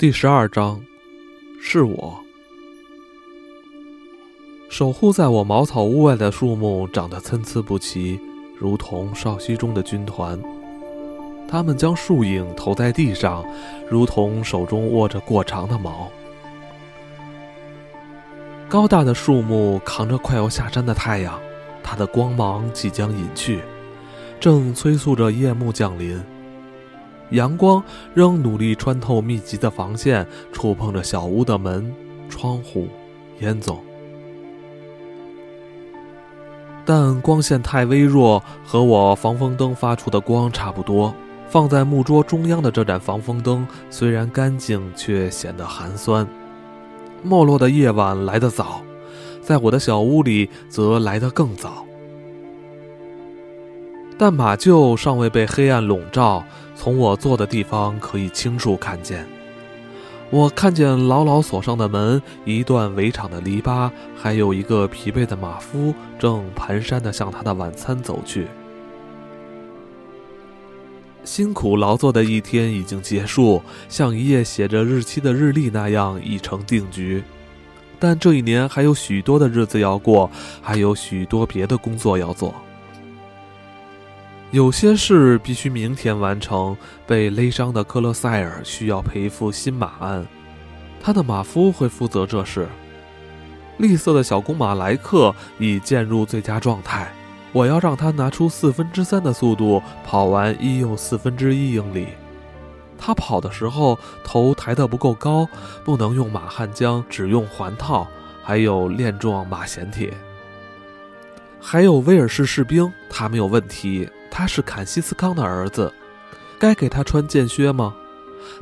第十二章，是我守护在我茅草屋外的树木长得参差不齐，如同少溪中的军团。他们将树影投在地上，如同手中握着过长的矛。高大的树木扛着快要下山的太阳，它的光芒即将隐去，正催促着夜幕降临。阳光仍努力穿透密集的防线，触碰着小屋的门、窗户、烟囱，但光线太微弱，和我防风灯发出的光差不多。放在木桌中央的这盏防风灯虽然干净，却显得寒酸。没落的夜晚来得早，在我的小屋里则来得更早。但马厩尚未被黑暗笼罩。从我坐的地方可以清楚看见，我看见牢牢锁上的门，一段围场的篱笆，还有一个疲惫的马夫正蹒跚地向他的晚餐走去。辛苦劳作的一天已经结束，像一页写着日期的日历那样已成定局。但这一年还有许多的日子要过，还有许多别的工作要做。有些事必须明天完成。被勒伤的克勒塞尔需要赔付新马鞍，他的马夫会负责这事。栗色的小公马莱克已渐入最佳状态，我要让他拿出四分之三的速度跑完一又四分之一英里。他跑的时候头抬得不够高，不能用马汉江，只用环套，还有链状马衔铁。还有威尔士士兵，他没有问题。他是坎西斯康的儿子，该给他穿剑靴吗？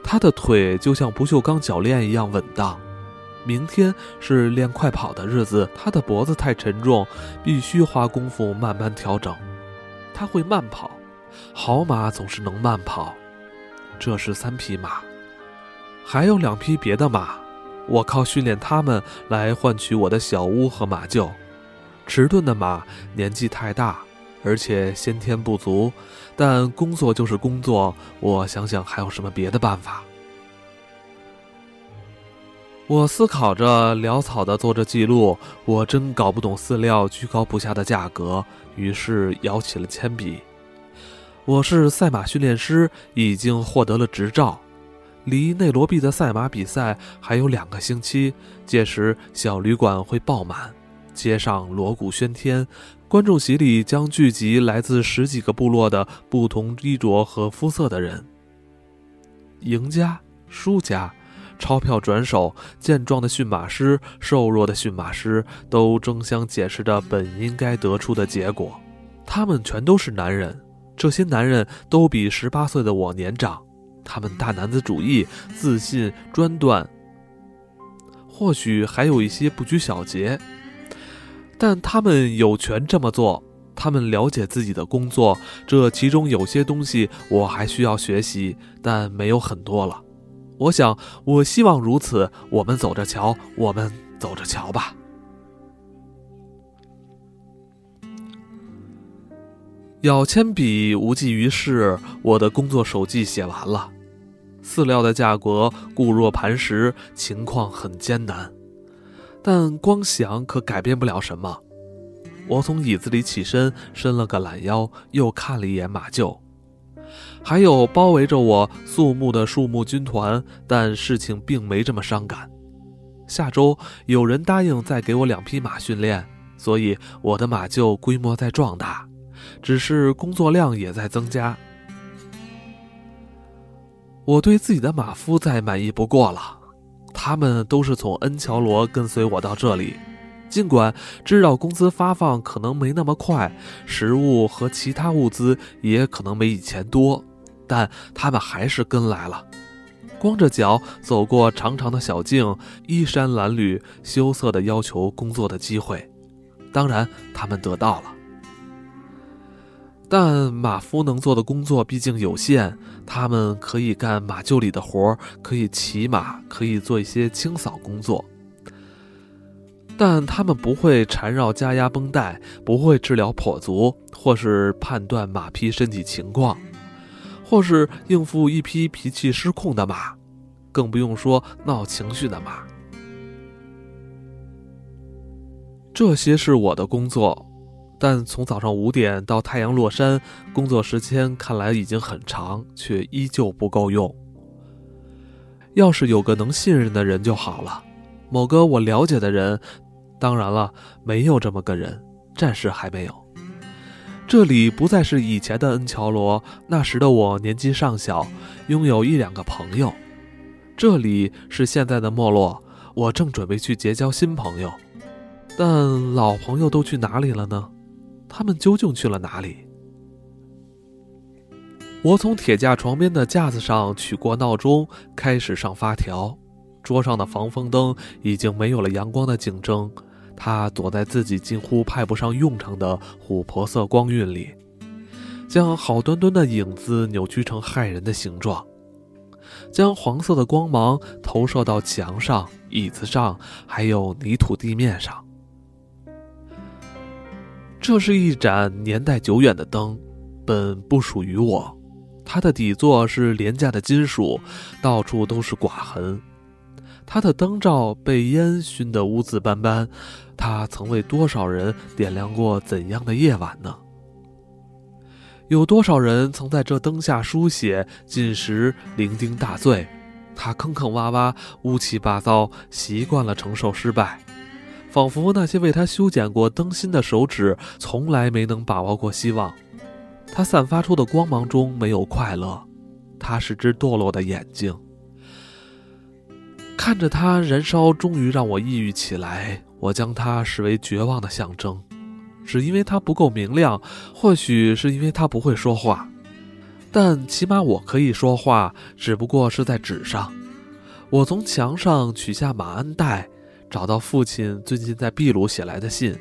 他的腿就像不锈钢铰链一样稳当。明天是练快跑的日子，他的脖子太沉重，必须花功夫慢慢调整。他会慢跑，好马总是能慢跑。这是三匹马，还有两匹别的马，我靠训练他们来换取我的小屋和马厩。迟钝的马年纪太大。而且先天不足，但工作就是工作。我想想还有什么别的办法。我思考着，潦草的做着记录。我真搞不懂饲料居高不下的价格，于是摇起了铅笔。我是赛马训练师，已经获得了执照。离内罗毕的赛马比赛还有两个星期，届时小旅馆会爆满，街上锣鼓喧天。观众席里将聚集来自十几个部落的不同衣着和肤色的人。赢家、输家，钞票转手，健壮的驯马师、瘦弱的驯马师，都争相解释着本应该得出的结果。他们全都是男人，这些男人都比十八岁的我年长。他们大男子主义、自信、专断，或许还有一些不拘小节。但他们有权这么做，他们了解自己的工作，这其中有些东西我还需要学习，但没有很多了。我想，我希望如此。我们走着瞧，我们走着瞧吧。咬铅笔无济于事，我的工作手记写完了。饲料的价格固若磐石，情况很艰难。但光想可改变不了什么。我从椅子里起身，伸了个懒腰，又看了一眼马厩，还有包围着我肃穆的树木军团。但事情并没这么伤感。下周有人答应再给我两匹马训练，所以我的马厩规模在壮大，只是工作量也在增加。我对自己的马夫再满意不过了。他们都是从恩乔罗跟随我到这里，尽管知道工资发放可能没那么快，食物和其他物资也可能没以前多，但他们还是跟来了。光着脚走过长长的小径，衣衫褴褛，羞涩地要求工作的机会。当然，他们得到了。但马夫能做的工作毕竟有限，他们可以干马厩里的活儿，可以骑马，可以做一些清扫工作，但他们不会缠绕加压绷带，不会治疗跛足，或是判断马匹身体情况，或是应付一匹脾气失控的马，更不用说闹情绪的马。这些是我的工作，但从早上五点到太阳落山，工作时间看来已经很长，却依旧不够用。要是有个能信任的人就好了，某个我了解的人。当然了，没有这么个人，暂时还没有。这里不再是以前的恩乔罗，那时的我年纪尚小，拥有一两个朋友。这里是现在的没落，我正准备去结交新朋友，但老朋友都去哪里了呢？他们究竟去了哪里？我从铁架床边的架子上取过闹钟，开始上发条。桌上的防风灯已经没有了阳光的竞争。他躲在自己近乎派不上用场的琥珀色光晕里，将好端端的影子扭曲成骇人的形状，将黄色的光芒投射到墙上、椅子上，还有泥土地面上。这是一盏年代久远的灯，本不属于我。它的底座是廉价的金属，到处都是刮痕。它的灯罩被烟熏得污渍斑斑。它曾为多少人点亮过怎样的夜晚呢？有多少人曾在这灯下书写、进食、酩酊大醉？他坑坑洼洼、乌七八糟，习惯了承受失败，仿佛那些为他修剪过灯芯的手指从来没能把握过希望。他散发出的光芒中没有快乐，他是只堕落的眼睛。看着它燃烧，终于让我抑郁起来。我将它视为绝望的象征，只因为它不够明亮，或许是因为它不会说话，但起码我可以说话，只不过是在纸上。我从墙上取下马鞍带，找到父亲最近在秘鲁写来的信，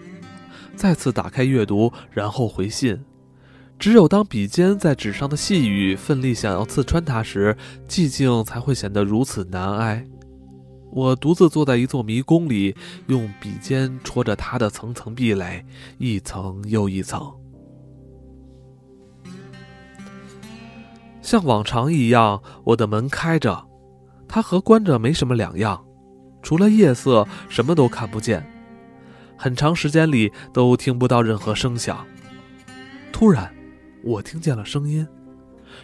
再次打开阅读，然后回信。只有当笔尖在纸上的细雨奋力想要刺穿它时，寂静才会显得如此难挨。我独自坐在一座迷宫里，用笔尖戳着它的层层壁垒，一层又一层。像往常一样，我的门开着，它和关着没什么两样，除了夜色，什么都看不见。很长时间里都听不到任何声响。突然，我听见了声音，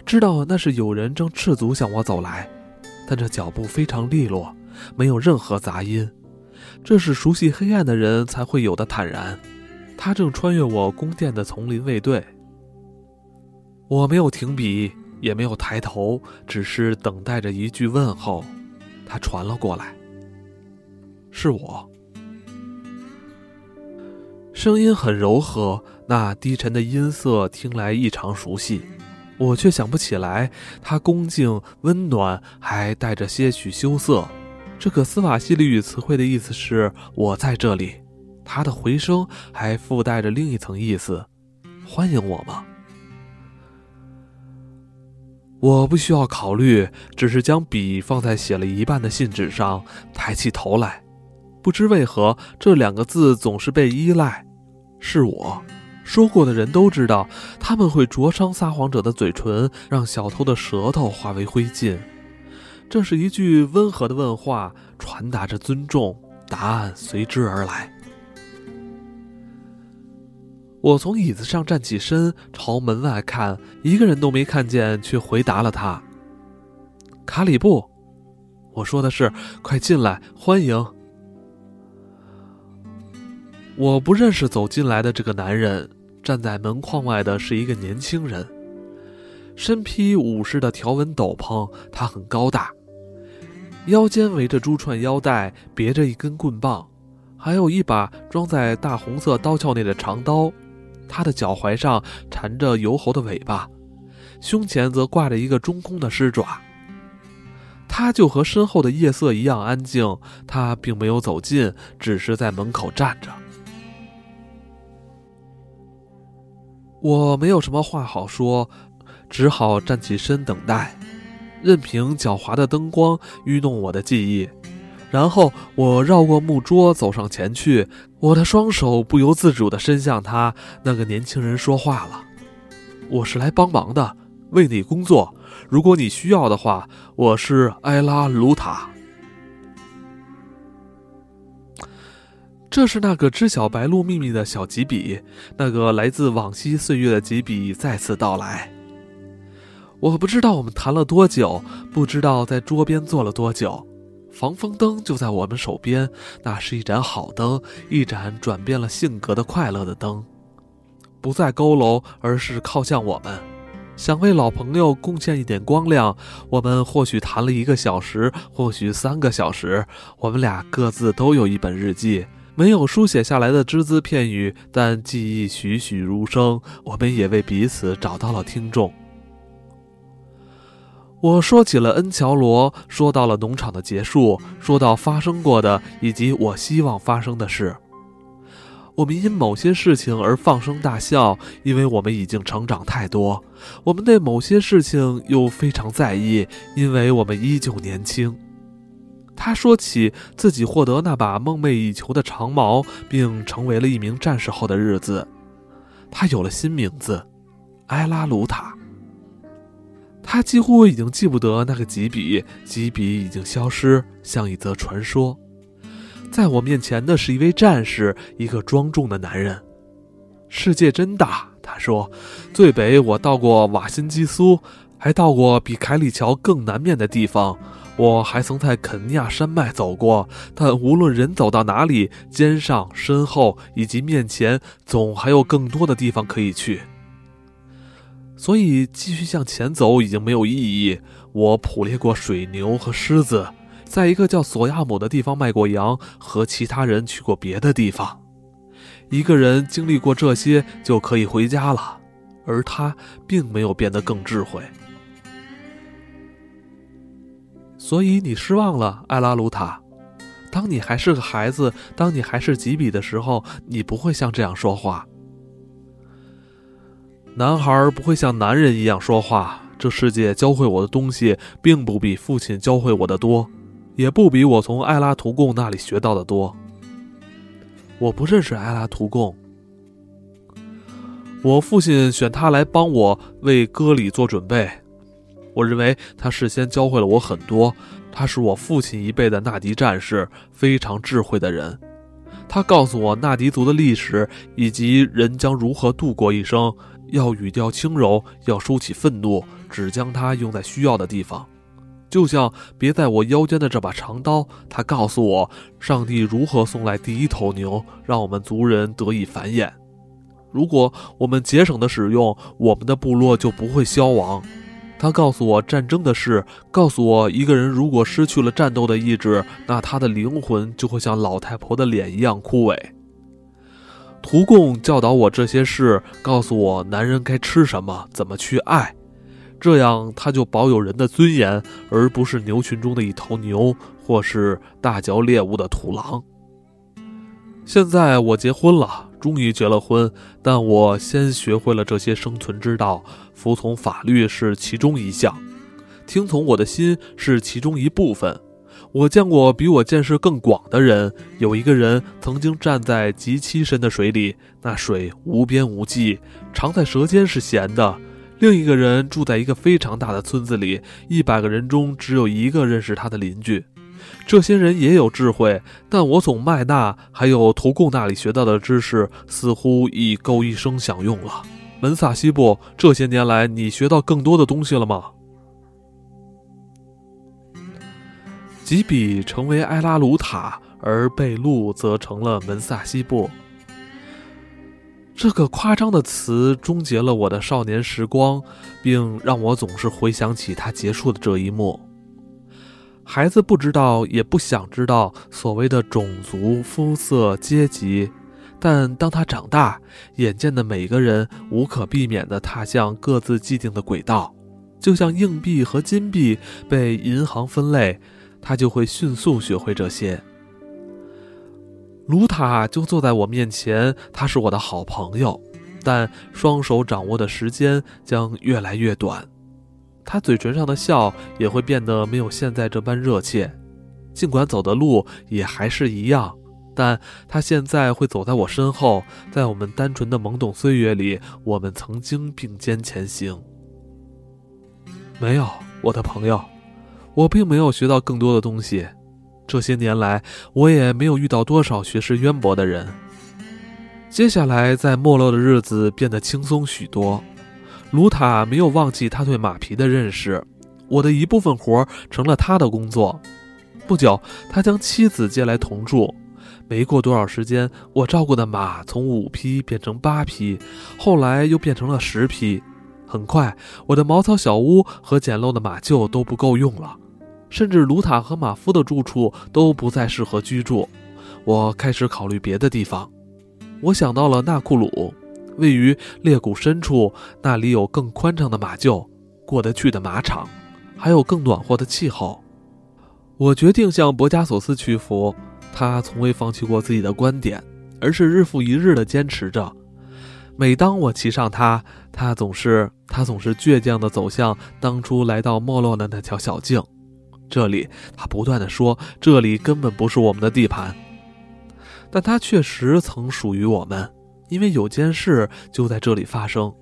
知道那是有人正赤足向我走来，但这脚步非常利落。没有任何杂音，这是熟悉黑暗的人才会有的坦然。他正穿越我宫殿的丛林卫队。我没有停笔，也没有抬头，只是等待着一句问候。他传了过来，是我。声音很柔和，那低沉的音色听来异常熟悉，我却想不起来。它恭敬、温暖，还带着些许羞涩。这个斯瓦西里语词汇的意思是“我在这里”，它的回声还附带着另一层意思：“欢迎我吗？”我不需要考虑，只是将笔放在写了一半的信纸上，抬起头来。不知为何，这两个字总是被依赖。是我说过的人都知道，他们会灼伤撒谎者的嘴唇，让小偷的舌头化为灰烬。这是一句温和的问话，传达着尊重，答案随之而来。我从椅子上站起身，朝门外看，一个人都没看见，却回答了他：“卡里布。”我说的是：“快进来，欢迎。”我不认识走进来的这个男人，站在门框外的是一个年轻人，身披武士的条纹斗篷，他很高大。腰间围着珠串腰带，别着一根棍棒，还有一把装在大红色刀鞘内的长刀。他的脚踝上缠着油猴的尾巴，胸前则挂着一个中空的狮爪。他就和身后的夜色一样安静，他并没有走近，只是在门口站着。我没有什么话好说，只好站起身等待。任凭狡猾的灯光愚弄我的记忆，然后我绕过木桌走上前去，我的双手不由自主地伸向他。那个年轻人说话了：“我是来帮忙的，为你工作。如果你需要的话，我是埃拉卢塔。这是那个知晓白鹿秘密的小吉比，那个来自往昔岁月的吉比再次到来。我不知道我们谈了多久，不知道在桌边坐了多久，防风灯就在我们手边，那是一盏好灯，一盏转变了性格的快乐的灯，不再佝偻，而是靠向我们，想为老朋友贡献一点光亮。我们或许谈了一个小时，或许三个小时，我们俩各自都有一本日记。没有书写下来的只字片语，但记忆栩栩如生。我们也为彼此找到了听众。我说起了恩乔罗，说到了农场的结束，说到发生过的以及我希望发生的事。我们因某些事情而放声大笑，因为我们已经成长太多。我们对某些事情又非常在意，因为我们依旧年轻。他说起自己获得那把梦寐以求的长矛，并成为了一名战士后的日子。他有了新名字，埃拉鲁塔。他几乎已经记不得那个吉比，吉比已经消失，像一则传说。在我面前的是一位战士，一个庄重的男人。世界真大，他说。最北我到过瓦辛基苏，还到过比凯里桥更南面的地方。我还曾在肯尼亚山脉走过，但无论人走到哪里，肩上、身后以及面前，总还有更多的地方可以去。所以继续向前走已经没有意义。我捕猎过水牛和狮子，在一个叫索亚姆的地方卖过羊，和其他人去过别的地方。一个人经历过这些就可以回家了，而他并没有变得更智慧。所以你失望了，艾拉鲁塔。当你还是个孩子，当你还是吉比的时候，你不会像这样说话。男孩不会像男人一样说话。这世界教会我的东西，并不比父亲教会我的多，也不比我从艾拉图贡那里学到的多。我不认识艾拉图贡。我父亲选他来帮我为歌礼做准备。我认为他事先教会了我很多。他是我父亲一辈的纳迪战士，非常智慧的人。他告诉我纳迪族的历史以及人将如何度过一生。要语调轻柔，要收起愤怒，只将它用在需要的地方。就像别在我腰间的这把长刀。他告诉我，上帝如何送来第一头牛，让我们族人得以繁衍。如果我们节省的使用，我们的部落就不会消亡。他告诉我战争的事，告诉我一个人如果失去了战斗的意志，那他的灵魂就会像老太婆的脸一样枯萎。图贡教导我这些事，告诉我男人该吃什么，怎么去爱，这样他就保有人的尊严，而不是牛群中的一头牛，或是大嚼猎物的土狼。现在我结婚了，终于结了婚，但我先学会了这些生存之道。服从法律是其中一项，听从我的心是其中一部分。我见过比我见识更广的人。有一个人曾经站在极其深的水里，那水无边无际，常在舌尖是咸的。另一个人住在一个非常大的村子里，一百个人中只有一个认识他的邻居。这些人也有智慧，但我从麦纳还有图贡那里学到的知识，似乎已够一生享用了。门萨西布，这些年来你学到更多的东西了吗？吉比成为埃拉鲁塔，而贝路则成了门萨西布。这个夸张的词终结了我的少年时光，并让我总是回想起它结束的这一幕。孩子不知道，也不想知道所谓的种族、肤色、阶级，但当他长大，眼见的每个人无可避免地踏向各自既定的轨道，就像硬币和金币被银行分类。他就会迅速学会这些。卢塔就坐在我面前，他是我的好朋友，但双手掌握的时间将越来越短。他嘴唇上的笑也会变得没有现在这般热切，尽管走的路也还是一样，但他现在会走在我身后，在我们单纯的懵懂岁月里，我们曾经并肩前行。没有，我的朋友，我并没有学到更多的东西。这些年来，我也没有遇到多少学识渊博的人。接下来，在没落的日子变得轻松许多。卢塔没有忘记他对马皮的认识，我的一部分活成了他的工作。不久，他将妻子接来同住。没过多少时间，我照顾的马从五匹变成八匹，后来又变成了十匹。很快，我的茅草小屋和简陋的马厩都不够用了，甚至卢塔和马夫的住处都不再适合居住。我开始考虑别的地方。我想到了纳库鲁。位于裂谷深处，那里有更宽敞的马厩，过得去的马场，还有更暖和的气候。我决定向博加索斯屈服。他从未放弃过自己的观点，而是日复一日地坚持着。每当我骑上他，他总是他总是倔强地走向当初来到没落的那条小径。这里，他不断地说，这里根本不是我们的地盘，但它确实曾属于我们。因为有件事就在这里发生。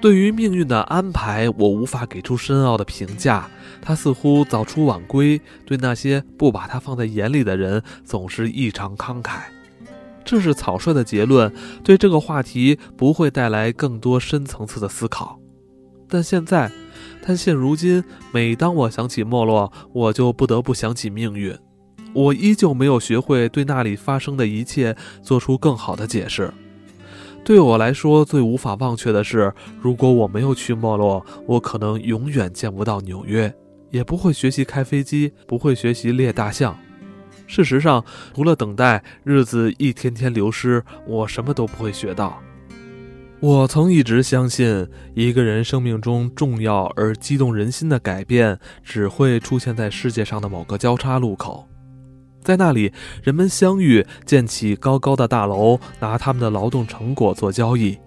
对于命运的安排，我无法给出深奥的评价。他似乎早出晚归，对那些不把他放在眼里的人，总是异常慷慨。这是草率的结论，对这个话题不会带来更多深层次的思考。但现在，但现如今，每当我想起没落，我就不得不想起命运。我依旧没有学会对那里发生的一切做出更好的解释。对我来说，最无法忘却的是，如果我没有去没落，我可能永远见不到纽约，也不会学习开飞机，不会学习猎大象。事实上，除了等待，日子一天天流失，我什么都不会学到。我曾一直相信，一个人生命中重要而激动人心的改变，只会出现在世界上的某个交叉路口。在那里，人们相遇，建起高高的大楼，拿他们的劳动成果做交易，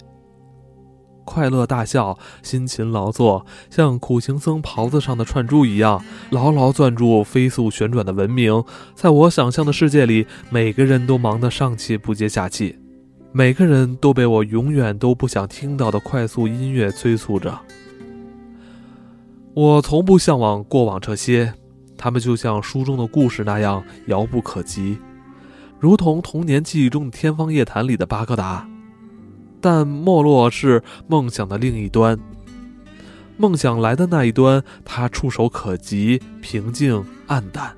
快乐大笑，辛勤劳作，像苦行僧袍子上的串珠一样，牢牢攥住飞速旋转的文明。在我想象的世界里，每个人都忙得上气不接下气，每个人都被我永远都不想听到的快速音乐催促着。我从不向往过往这些。他们就像书中的故事那样遥不可及，如同童年记忆中的《天方夜谭》里的巴格达。但没落是梦想的另一端，梦想来的那一端，它触手可及，平静暗淡。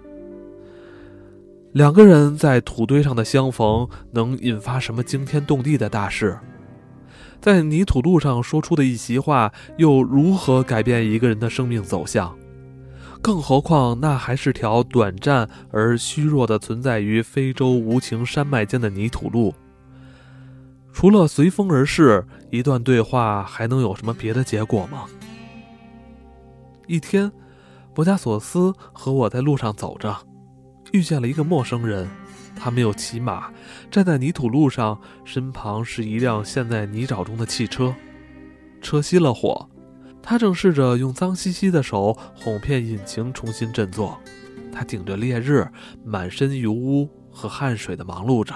两个人在土堆上的相逢，能引发什么惊天动地的大事？在泥土路上说出的一席话，又如何改变一个人的生命走向？更何况，那还是条短暂而虚弱的存在于非洲无情山脉间的泥土路。除了随风而逝，一段对话还能有什么别的结果吗？一天，博加索斯和我在路上走着，遇见了一个陌生人。他没有骑马，站在泥土路上，身旁是一辆陷在泥沼中的汽车，车熄了火。他正试着用脏兮兮的手哄骗引擎重新振作，他顶着烈日，满身油污和汗水的忙碌着。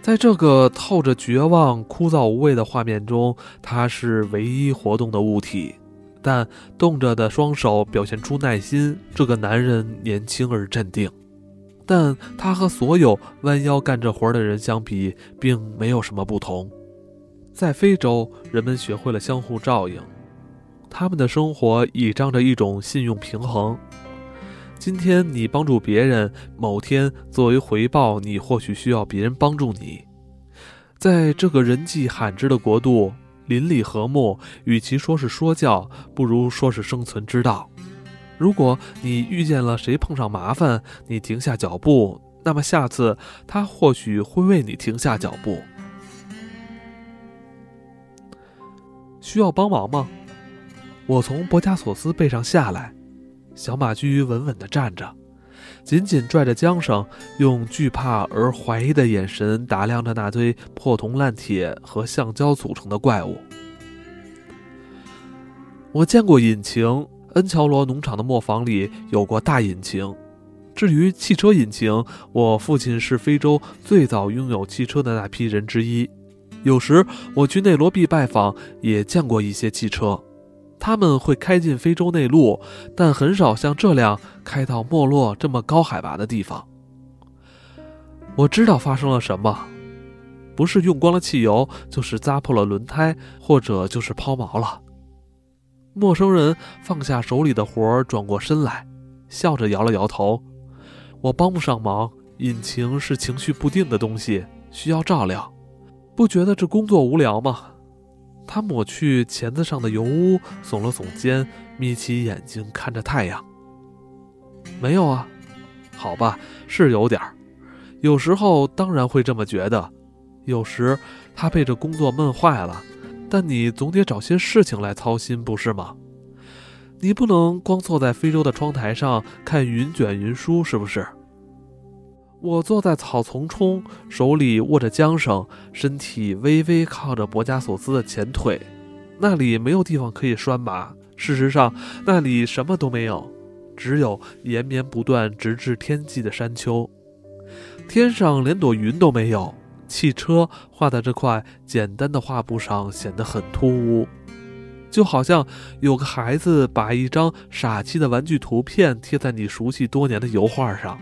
在这个透着绝望、枯燥无味的画面中，他是唯一活动的物体，但动着的双手表现出耐心。这个男人年轻而镇定，但他和所有弯腰干这活的人相比，并没有什么不同。在非洲，人们学会了相互照应，他们的生活倚仗着一种信用平衡。今天你帮助别人，某天作为回报，你或许需要别人帮助你。在这个人迹罕至的国度，邻里和睦，与其说是说教，不如说是生存之道。如果你遇见了谁碰上麻烦，你停下脚步，那么下次他或许会为你停下脚步。需要帮忙吗？我从博加索斯背上下来，小马驹稳稳地站着，紧紧拽着缰绳，用惧怕而怀疑的眼神打量着那堆破铜烂铁和橡胶组成的怪物。我见过引擎，恩乔罗农场的磨坊里有过大引擎。至于汽车引擎，我父亲是非洲最早拥有汽车的那批人之一。有时我去内罗毕拜访，也见过一些汽车，他们会开进非洲内陆，但很少像这辆开到莫洛这么高海拔的地方。我知道发生了什么，不是用光了汽油，就是扎破了轮胎，或者就是抛锚了。陌生人放下手里的活儿，转过身来，笑着摇了摇头：“我帮不上忙。引擎是情绪不定的东西，需要照料。”不觉得这工作无聊吗？他抹去钳子上的油污，耸了耸肩，眯起眼睛看着太阳。没有啊，好吧，是有点儿。有时候当然会这么觉得。有时他被这工作闷坏了，但你总得找些事情来操心，不是吗？你不能光坐在非洲的窗台上看云卷云舒，是不是？我坐在草丛中，手里握着缰绳，身体微微靠着博加索斯的前腿，那里没有地方可以拴马。事实上，那里什么都没有，只有延绵不断、直至天际的山丘。天上连朵云都没有。汽车画在这块简单的画布上，显得很突兀，就好像有个孩子把一张傻气的玩具图片贴在你熟悉多年的油画上。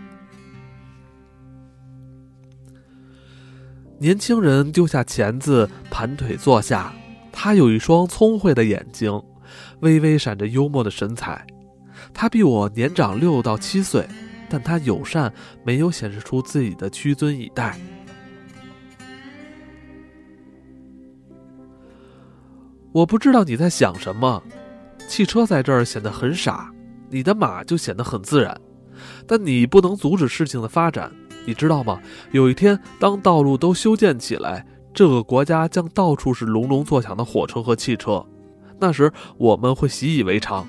年轻人丢下钳子，盘腿坐下。他有一双聪慧的眼睛，微微闪着幽默的神采。他比我年长六到七岁，但他友善，没有显示出自己的屈尊以待。我不知道你在想什么。汽车在这儿显得很傻，你的马就显得很自然，但你不能阻止事情的发展。你知道吗？有一天，当道路都修建起来，这个国家将到处是隆隆作响的火车和汽车。那时，我们会习以为常。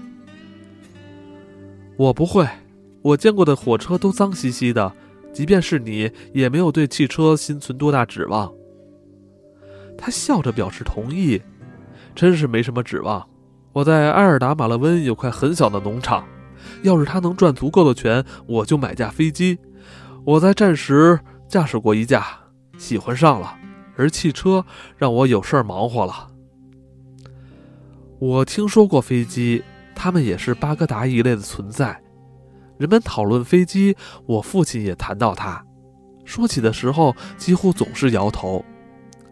我不会，我见过的火车都脏兮兮的，即便是你，也没有对汽车心存多大指望。他笑着表示同意。真是没什么指望。我在埃尔达马勒温有块很小的农场，要是他能赚足够的钱，我就买架飞机。我在战时驾驶过一架，喜欢上了，而汽车让我有事儿忙活了。我听说过飞机，他们也是巴格达一类的存在。人们讨论飞机，我父亲也谈到它，说起的时候几乎总是摇头。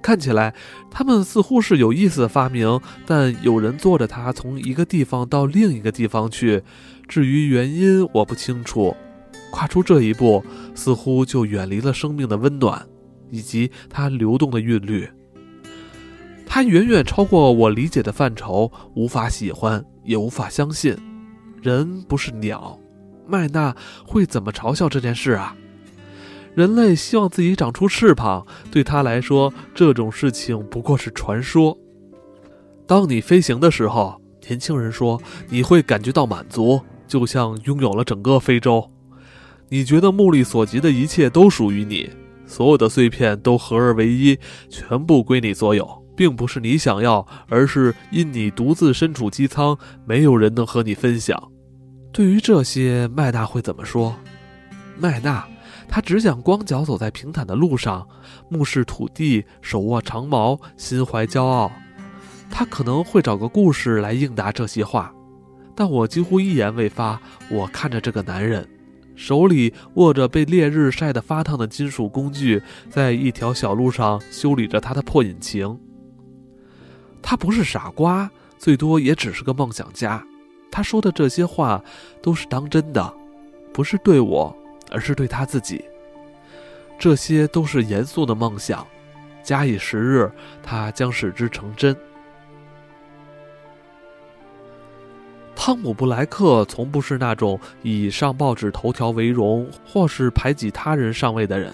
看起来，他们似乎是有意思的发明，但有人坐着它从一个地方到另一个地方去。至于原因，我不清楚。跨出这一步，似乎就远离了生命的温暖，以及它流动的韵律。它远远超过我理解的范畴，无法喜欢，也无法相信。人不是鸟，麦娜会怎么嘲笑这件事啊？人类希望自己长出翅膀，对他来说，这种事情不过是传说。当你飞行的时候，年轻人说，你会感觉到满足，就像拥有了整个非洲。你觉得目力所及的一切都属于你，所有的碎片都合二为一，全部归你所有，并不是你想要，而是因你独自身处机舱，没有人能和你分享。对于这些，麦娜会怎么说？麦娜，他只想光脚走在平坦的路上，目视土地，手握长矛，心怀骄傲。他可能会找个故事来应答这些话，但我几乎一言未发。我看着这个男人。手里握着被烈日晒得发烫的金属工具，在一条小路上修理着他的破引擎。他不是傻瓜，最多也只是个梦想家。他说的这些话都是当真的，不是对我，而是对他自己。这些都是严肃的梦想，假以时日，他将使之成真。汤姆·布莱克从不是那种以上报纸头条为荣，或是排挤他人上位的人。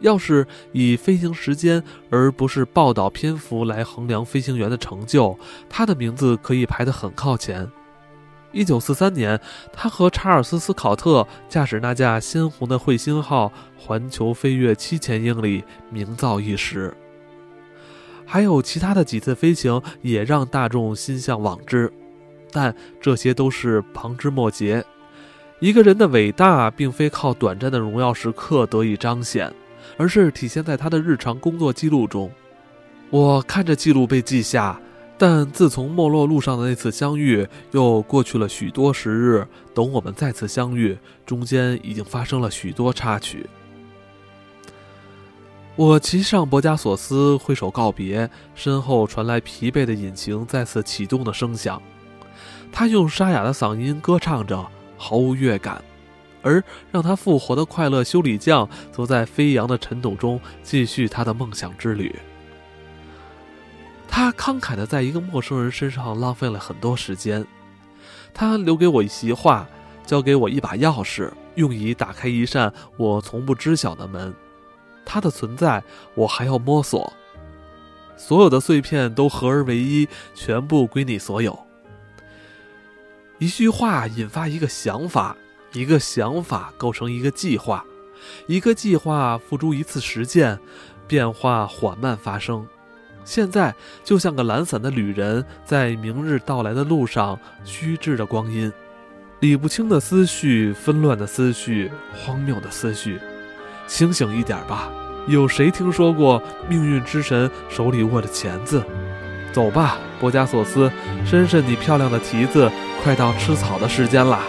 要是以飞行时间而不是报道篇幅来衡量飞行员的成就，他的名字可以排得很靠前。一九四三年，他和查尔斯·斯考特驾驶那架鲜红的彗星号环球飞越七千英里，名噪一时。还有其他的几次飞行也让大众心向往之。但这些都是旁枝末节。一个人的伟大，并非靠短暂的荣耀时刻得以彰显，而是体现在他的日常工作记录中。我看着记录被记下，但自从没落路上的那次相遇，又过去了许多时日。等我们再次相遇，中间已经发生了许多插曲。我骑上博加索斯，挥手告别，身后传来疲惫的引擎再次启动的声响。他用沙哑的嗓音歌唱着，毫无乐感。而让他复活的快乐修理匠，则在飞扬的尘土中继续他的梦想之旅。他慷慨地在一个陌生人身上浪费了很多时间。他留给我一席话，交给我一把钥匙，用以打开一扇我从不知晓的门。他的存在，我还要摸索。所有的碎片都合而为一，全部归你所有。一句话引发一个想法。一个想法构成一个计划，一个计划付诸一次实践，变化缓慢发生。现在就像个懒散的旅人，在明日到来的路上虚掷着光阴，理不清的思绪，纷乱的思绪，荒谬的思绪。清醒一点吧！有谁听说过命运之神手里握着钳子？走吧，波加索斯，伸伸你漂亮的蹄子，快到吃草的时间了！